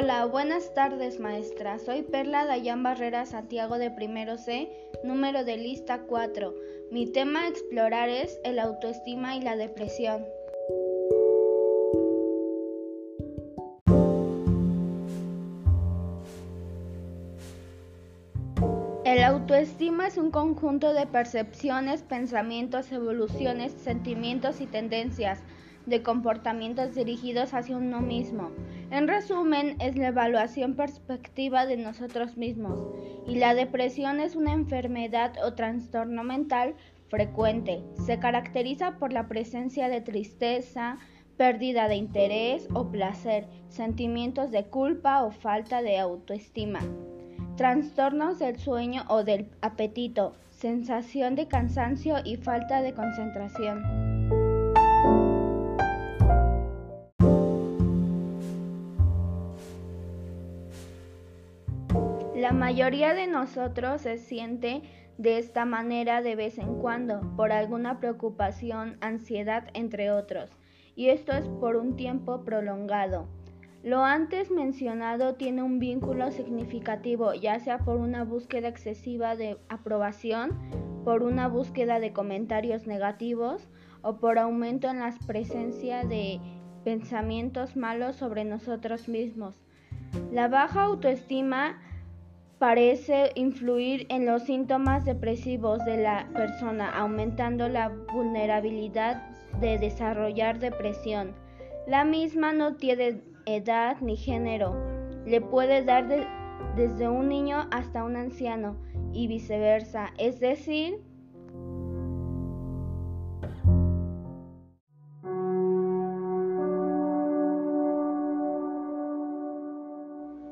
Hola, buenas tardes maestra. Soy Perla Dayan Barrera Santiago de Primero C, número de lista 4. Mi tema a explorar es el autoestima y la depresión. El autoestima es un conjunto de percepciones, pensamientos, evoluciones, sentimientos y tendencias de comportamientos dirigidos hacia uno mismo. En resumen, es la evaluación perspectiva de nosotros mismos. Y la depresión es una enfermedad o trastorno mental frecuente. Se caracteriza por la presencia de tristeza, pérdida de interés o placer, sentimientos de culpa o falta de autoestima trastornos del sueño o del apetito, sensación de cansancio y falta de concentración. La mayoría de nosotros se siente de esta manera de vez en cuando, por alguna preocupación, ansiedad, entre otros, y esto es por un tiempo prolongado. Lo antes mencionado tiene un vínculo significativo, ya sea por una búsqueda excesiva de aprobación, por una búsqueda de comentarios negativos o por aumento en la presencia de pensamientos malos sobre nosotros mismos. La baja autoestima parece influir en los síntomas depresivos de la persona, aumentando la vulnerabilidad de desarrollar depresión. La misma no tiene edad ni género. Le puede dar desde un niño hasta un anciano y viceversa. Es decir,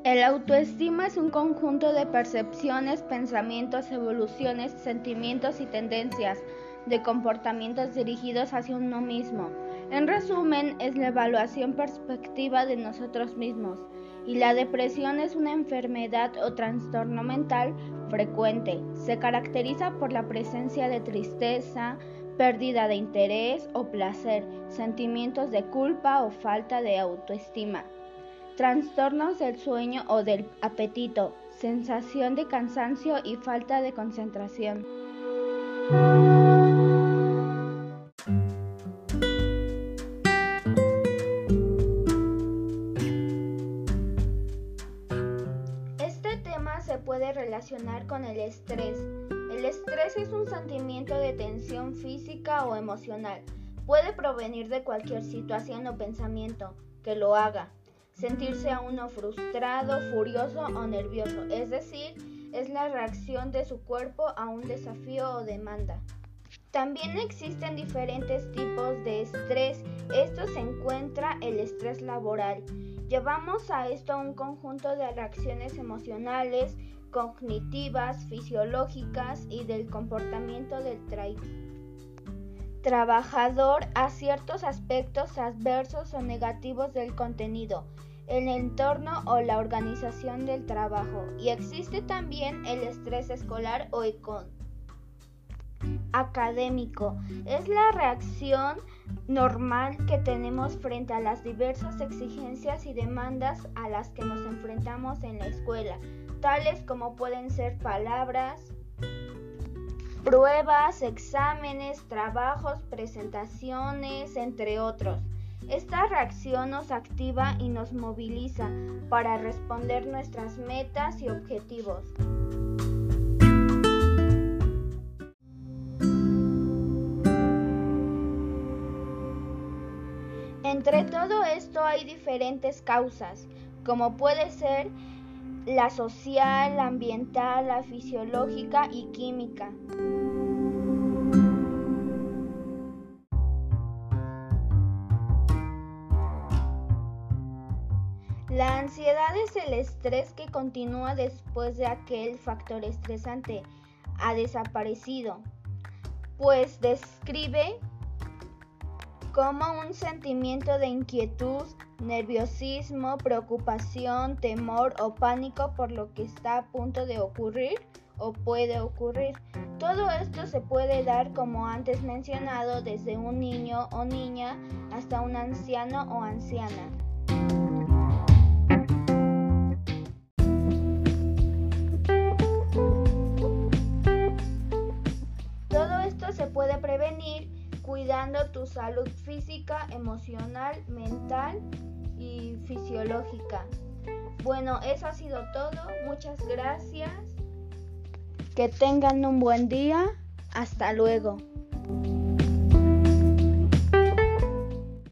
El autoestima es un conjunto de percepciones, pensamientos, evoluciones, sentimientos y tendencias de comportamientos dirigidos hacia uno mismo. En resumen, es la evaluación perspectiva de nosotros mismos y la depresión es una enfermedad o trastorno mental frecuente. Se caracteriza por la presencia de tristeza, pérdida de interés o placer, sentimientos de culpa o falta de autoestima, trastornos del sueño o del apetito, sensación de cansancio y falta de concentración. se puede relacionar con el estrés. El estrés es un sentimiento de tensión física o emocional. Puede provenir de cualquier situación o pensamiento que lo haga. Sentirse a uno frustrado, furioso o nervioso, es decir, es la reacción de su cuerpo a un desafío o demanda. También existen diferentes tipos de estrés. Esto se encuentra el estrés laboral. Llevamos a esto un conjunto de reacciones emocionales, cognitivas, fisiológicas y del comportamiento del trabajador a ciertos aspectos adversos o negativos del contenido, el entorno o la organización del trabajo. Y existe también el estrés escolar o económico académico. Es la reacción normal que tenemos frente a las diversas exigencias y demandas a las que nos enfrentamos en la escuela, tales como pueden ser palabras, pruebas, exámenes, trabajos, presentaciones, entre otros. Esta reacción nos activa y nos moviliza para responder nuestras metas y objetivos. Entre todo esto hay diferentes causas, como puede ser la social, la ambiental, la fisiológica y química. La ansiedad es el estrés que continúa después de aquel factor estresante ha desaparecido, pues describe como un sentimiento de inquietud, nerviosismo, preocupación, temor o pánico por lo que está a punto de ocurrir o puede ocurrir. Todo esto se puede dar, como antes mencionado, desde un niño o niña hasta un anciano o anciana. se puede prevenir cuidando tu salud física, emocional, mental y fisiológica. Bueno, eso ha sido todo. Muchas gracias. Que tengan un buen día. Hasta luego.